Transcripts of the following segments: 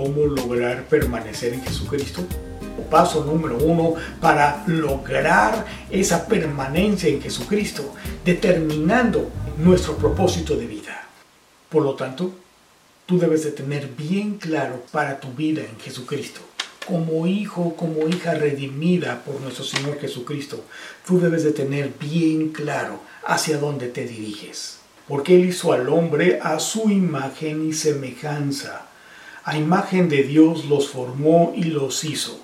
cómo lograr permanecer en Jesucristo? Paso número uno para lograr esa permanencia en Jesucristo, determinando nuestro propósito de vida. Por lo tanto, tú debes de tener bien claro para tu vida en Jesucristo. Como hijo, como hija redimida por nuestro Señor Jesucristo, tú debes de tener bien claro hacia dónde te diriges. Porque Él hizo al hombre a su imagen y semejanza. A imagen de Dios los formó y los hizo.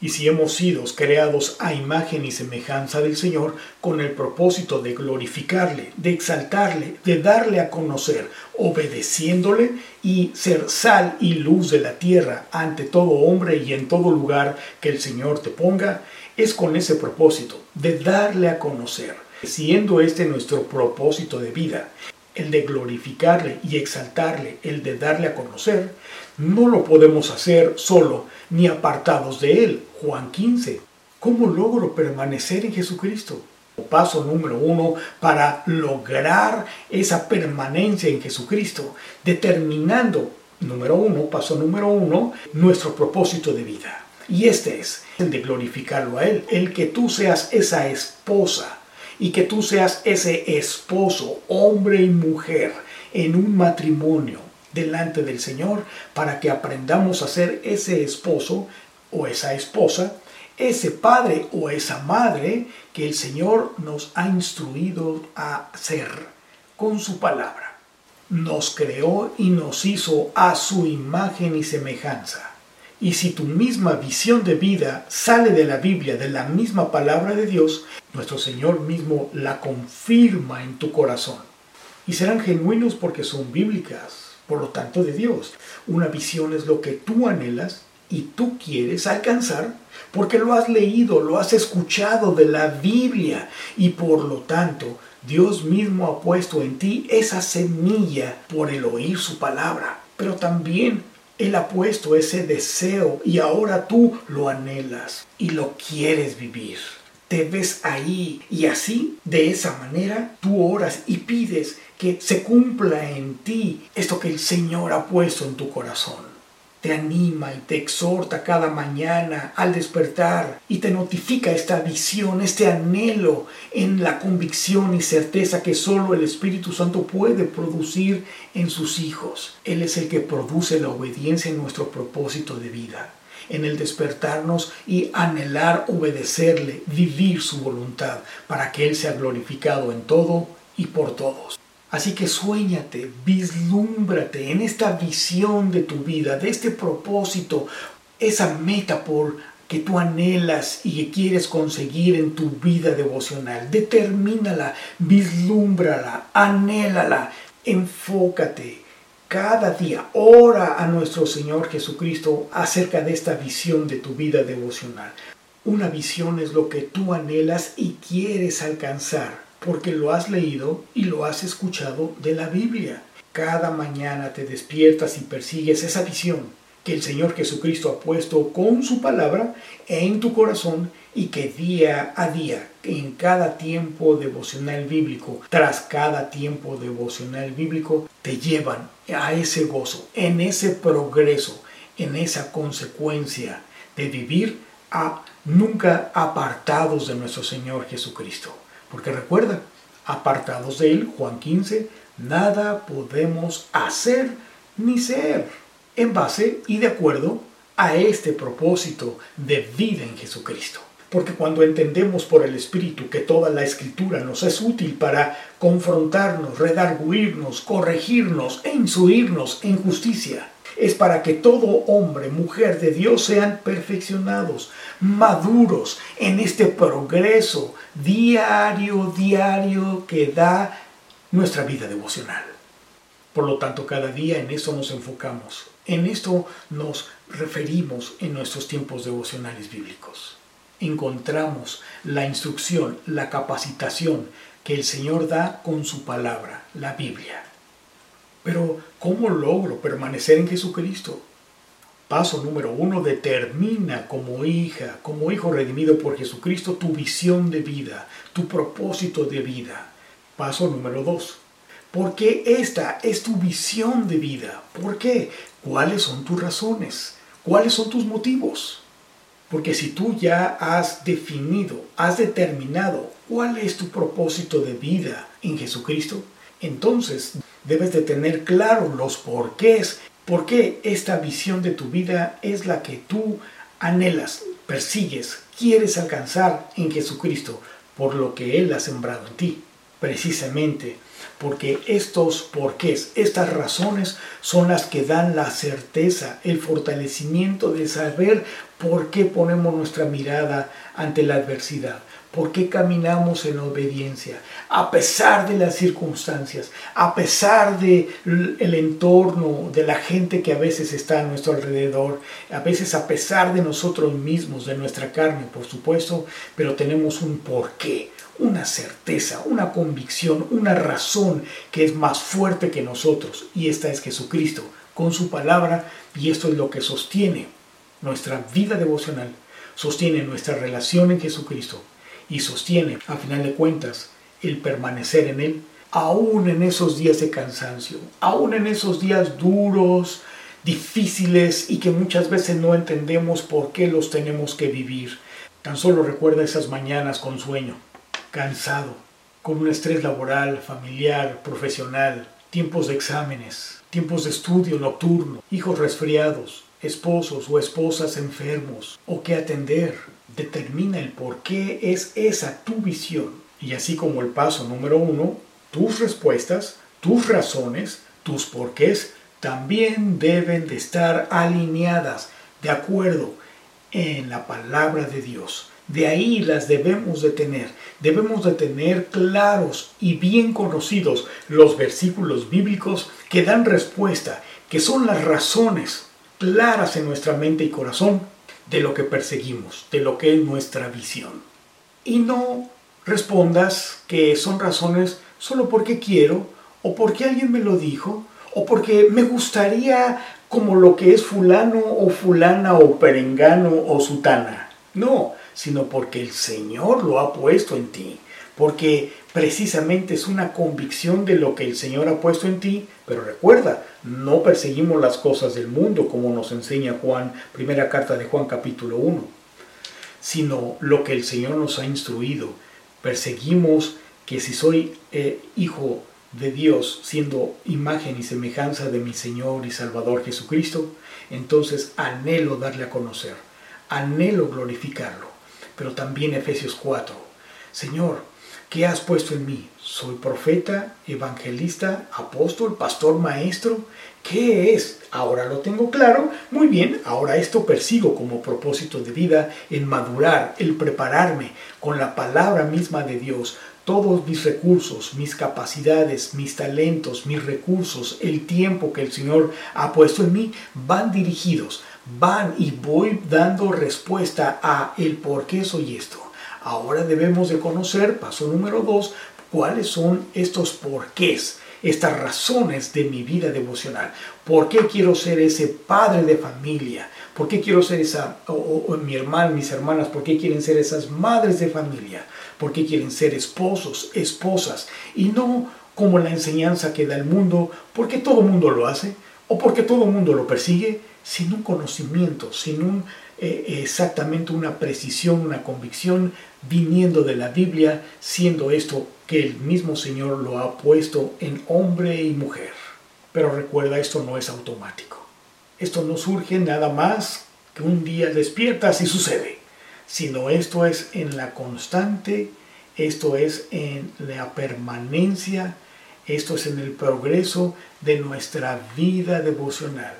Y si hemos sido creados a imagen y semejanza del Señor con el propósito de glorificarle, de exaltarle, de darle a conocer, obedeciéndole y ser sal y luz de la tierra ante todo hombre y en todo lugar que el Señor te ponga, es con ese propósito de darle a conocer, siendo este nuestro propósito de vida, el de glorificarle y exaltarle, el de darle a conocer, no lo podemos hacer solo ni apartados de Él. Juan 15. ¿Cómo logro permanecer en Jesucristo? Paso número uno para lograr esa permanencia en Jesucristo, determinando, número uno, paso número uno, nuestro propósito de vida. Y este es el de glorificarlo a Él, el que tú seas esa esposa y que tú seas ese esposo, hombre y mujer, en un matrimonio delante del Señor, para que aprendamos a ser ese esposo o esa esposa, ese padre o esa madre que el Señor nos ha instruido a ser con su palabra. Nos creó y nos hizo a su imagen y semejanza. Y si tu misma visión de vida sale de la Biblia, de la misma palabra de Dios, nuestro Señor mismo la confirma en tu corazón. Y serán genuinos porque son bíblicas, por lo tanto de Dios. Una visión es lo que tú anhelas y tú quieres alcanzar porque lo has leído, lo has escuchado de la Biblia y por lo tanto Dios mismo ha puesto en ti esa semilla por el oír su palabra. Pero también él ha puesto ese deseo y ahora tú lo anhelas y lo quieres vivir. Te ves ahí y así, de esa manera, tú oras y pides que se cumpla en ti esto que el Señor ha puesto en tu corazón te anima y te exhorta cada mañana al despertar y te notifica esta visión, este anhelo en la convicción y certeza que solo el Espíritu Santo puede producir en sus hijos. Él es el que produce la obediencia en nuestro propósito de vida, en el despertarnos y anhelar obedecerle, vivir su voluntad, para que Él sea glorificado en todo y por todos. Así que sueñate, vislúmbrate en esta visión de tu vida, de este propósito, esa meta por que tú anhelas y que quieres conseguir en tu vida devocional. Determínala, vislúmbrala, anhélala, enfócate. Cada día ora a nuestro Señor Jesucristo acerca de esta visión de tu vida devocional. Una visión es lo que tú anhelas y quieres alcanzar porque lo has leído y lo has escuchado de la Biblia. Cada mañana te despiertas y persigues esa visión que el Señor Jesucristo ha puesto con su palabra en tu corazón y que día a día, en cada tiempo devocional bíblico, tras cada tiempo devocional bíblico, te llevan a ese gozo, en ese progreso, en esa consecuencia de vivir a nunca apartados de nuestro Señor Jesucristo. Porque recuerda, apartados de Él, Juan 15, nada podemos hacer ni ser en base y de acuerdo a este propósito de vida en Jesucristo. Porque cuando entendemos por el Espíritu que toda la escritura nos es útil para confrontarnos, redarguirnos, corregirnos e instruirnos en justicia, es para que todo hombre, mujer de Dios sean perfeccionados, maduros en este progreso diario, diario que da nuestra vida devocional. Por lo tanto, cada día en eso nos enfocamos. En esto nos referimos en nuestros tiempos devocionales bíblicos. Encontramos la instrucción, la capacitación que el Señor da con su palabra, la Biblia. Pero, ¿cómo logro permanecer en Jesucristo? Paso número uno, determina como hija, como hijo redimido por Jesucristo, tu visión de vida, tu propósito de vida. Paso número dos, Porque esta es tu visión de vida. ¿Por qué? ¿Cuáles son tus razones? ¿Cuáles son tus motivos? Porque si tú ya has definido, has determinado cuál es tu propósito de vida en Jesucristo, entonces debes de tener claro los porqués, por qué esta visión de tu vida es la que tú anhelas, persigues, quieres alcanzar en Jesucristo, por lo que Él ha sembrado en ti. Precisamente porque estos porqués, estas razones son las que dan la certeza, el fortalecimiento de saber por qué ponemos nuestra mirada ante la adversidad, por qué caminamos en obediencia, a pesar de las circunstancias, a pesar del el entorno, de la gente que a veces está a nuestro alrededor, a veces a pesar de nosotros mismos, de nuestra carne, por supuesto, pero tenemos un porqué, una certeza, una convicción, una razón que es más fuerte que nosotros. Y esta es Jesucristo, con su palabra, y esto es lo que sostiene nuestra vida devocional, sostiene nuestra relación en Jesucristo y sostiene, a final de cuentas, el permanecer en Él, aún en esos días de cansancio, aún en esos días duros, difíciles y que muchas veces no entendemos por qué los tenemos que vivir. Tan solo recuerda esas mañanas con sueño, cansado, con un estrés laboral, familiar, profesional, tiempos de exámenes, tiempos de estudio nocturno, hijos resfriados, esposos o esposas enfermos o que atender. Determina el por qué es esa tu visión. Y así como el paso número uno, tus respuestas, tus razones, tus porqués también deben de estar alineadas de acuerdo en la palabra de Dios. De ahí las debemos de tener. Debemos de tener claros y bien conocidos los versículos bíblicos que dan respuesta, que son las razones claras en nuestra mente y corazón de lo que perseguimos, de lo que es nuestra visión. Y no respondas que son razones solo porque quiero, o porque alguien me lo dijo, o porque me gustaría como lo que es fulano o fulana o perengano o sutana. No, sino porque el Señor lo ha puesto en ti, porque precisamente es una convicción de lo que el Señor ha puesto en ti, pero recuerda, no perseguimos las cosas del mundo como nos enseña Juan, primera carta de Juan capítulo 1, sino lo que el Señor nos ha instruido. Perseguimos que si soy eh, hijo de Dios, siendo imagen y semejanza de mi Señor y Salvador Jesucristo, entonces anhelo darle a conocer, anhelo glorificarlo. Pero también Efesios 4, Señor, ¿Qué has puesto en mí? ¿Soy profeta, evangelista, apóstol, pastor, maestro? ¿Qué es? Ahora lo tengo claro. Muy bien, ahora esto persigo como propósito de vida, en madurar, el prepararme con la palabra misma de Dios. Todos mis recursos, mis capacidades, mis talentos, mis recursos, el tiempo que el Señor ha puesto en mí, van dirigidos, van y voy dando respuesta a el por qué soy esto Ahora debemos de conocer, paso número dos, cuáles son estos porqués, estas razones de mi vida devocional. ¿Por qué quiero ser ese padre de familia? ¿Por qué quiero ser esa, o, mi hermano, mis hermanas, por qué quieren ser esas madres de familia? ¿Por qué quieren ser esposos, esposas? Y no como la enseñanza que da el mundo, porque todo mundo lo hace, o porque todo mundo lo persigue, sin un conocimiento, sin un eh, exactamente una precisión, una convicción viniendo de la Biblia, siendo esto que el mismo Señor lo ha puesto en hombre y mujer. Pero recuerda, esto no es automático. Esto no surge nada más que un día despiertas y sucede, sino esto es en la constante, esto es en la permanencia, esto es en el progreso de nuestra vida devocional,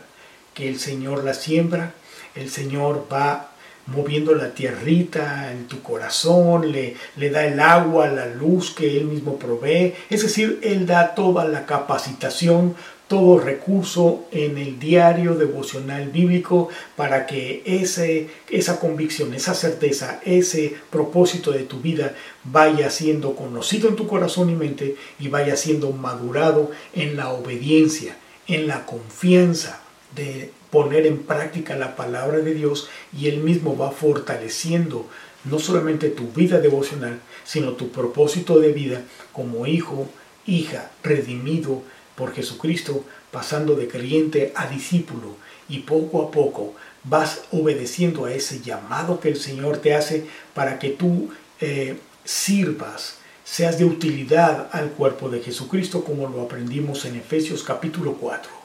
que el Señor la siembra el Señor va moviendo la tierrita en tu corazón, le, le da el agua, la luz que Él mismo provee. Es decir, Él da toda la capacitación, todo recurso en el diario devocional bíblico para que ese, esa convicción, esa certeza, ese propósito de tu vida vaya siendo conocido en tu corazón y mente y vaya siendo madurado en la obediencia, en la confianza de poner en práctica la palabra de Dios y Él mismo va fortaleciendo no solamente tu vida devocional, sino tu propósito de vida como hijo hija, redimido por Jesucristo, pasando de creyente a discípulo y poco a poco vas obedeciendo a ese llamado que el Señor te hace para que tú eh, sirvas, seas de utilidad al cuerpo de Jesucristo como lo aprendimos en Efesios capítulo 4.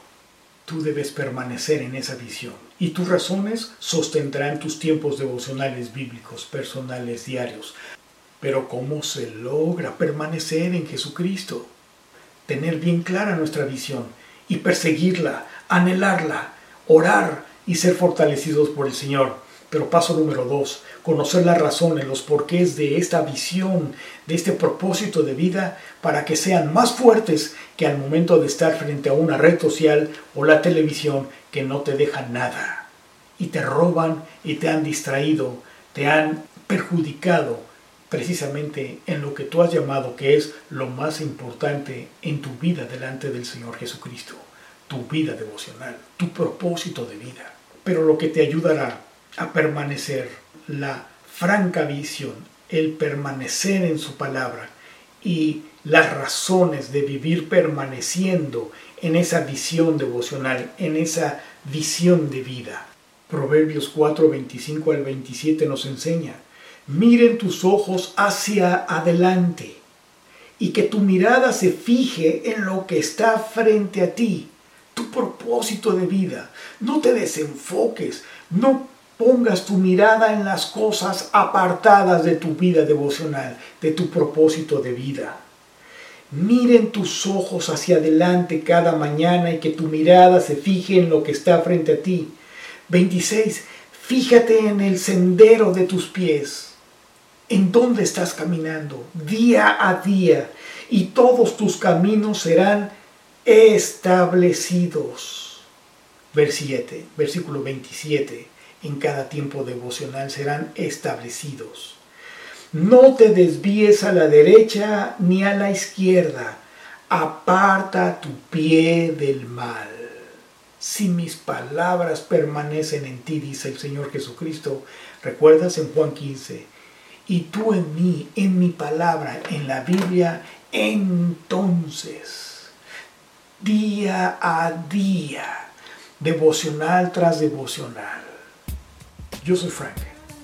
Tú debes permanecer en esa visión y tus razones sostendrán tus tiempos devocionales bíblicos, personales, diarios. Pero ¿cómo se logra permanecer en Jesucristo? Tener bien clara nuestra visión y perseguirla, anhelarla, orar y ser fortalecidos por el Señor. Pero paso número dos, conocer las razones, los porqués de esta visión, de este propósito de vida, para que sean más fuertes que al momento de estar frente a una red social o la televisión que no te dejan nada. Y te roban y te han distraído, te han perjudicado precisamente en lo que tú has llamado que es lo más importante en tu vida delante del Señor Jesucristo, tu vida devocional, tu propósito de vida. Pero lo que te ayudará a permanecer, la franca visión, el permanecer en su palabra y las razones de vivir permaneciendo en esa visión devocional, en esa visión de vida. Proverbios 4, 25 al 27 nos enseña, miren tus ojos hacia adelante y que tu mirada se fije en lo que está frente a ti, tu propósito de vida. No te desenfoques, no pongas tu mirada en las cosas apartadas de tu vida devocional, de tu propósito de vida. Miren tus ojos hacia adelante cada mañana y que tu mirada se fije en lo que está frente a ti. 26. Fíjate en el sendero de tus pies. ¿En dónde estás caminando? Día a día. Y todos tus caminos serán establecidos. Versículo 27 en cada tiempo devocional serán establecidos. No te desvíes a la derecha ni a la izquierda. Aparta tu pie del mal. Si mis palabras permanecen en ti, dice el Señor Jesucristo, recuerdas en Juan 15, y tú en mí, en mi palabra, en la Biblia, entonces, día a día, devocional tras devocional, yo soy Frank.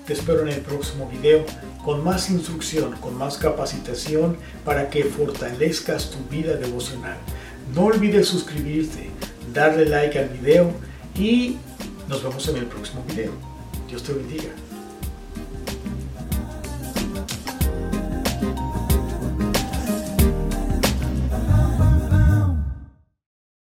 Te espero en el próximo video con más instrucción, con más capacitación para que fortalezcas tu vida devocional. No olvides suscribirte, darle like al video y nos vemos en el próximo video. Dios te bendiga.